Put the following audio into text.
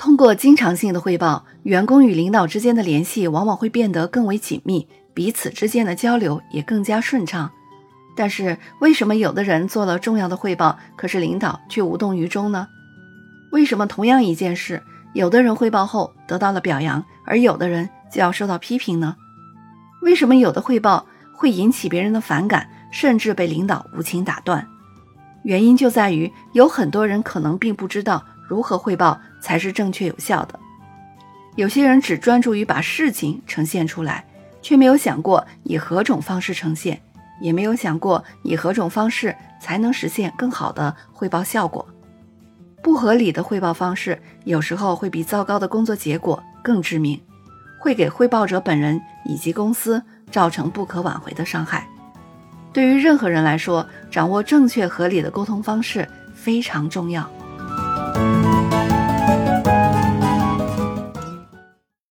通过经常性的汇报，员工与领导之间的联系往往会变得更为紧密，彼此之间的交流也更加顺畅。但是，为什么有的人做了重要的汇报，可是领导却无动于衷呢？为什么同样一件事，有的人汇报后得到了表扬，而有的人就要受到批评呢？为什么有的汇报会引起别人的反感，甚至被领导无情打断？原因就在于有很多人可能并不知道如何汇报才是正确有效的。有些人只专注于把事情呈现出来，却没有想过以何种方式呈现。也没有想过以何种方式才能实现更好的汇报效果。不合理的汇报方式有时候会比糟糕的工作结果更致命，会给汇报者本人以及公司造成不可挽回的伤害。对于任何人来说，掌握正确合理的沟通方式非常重要。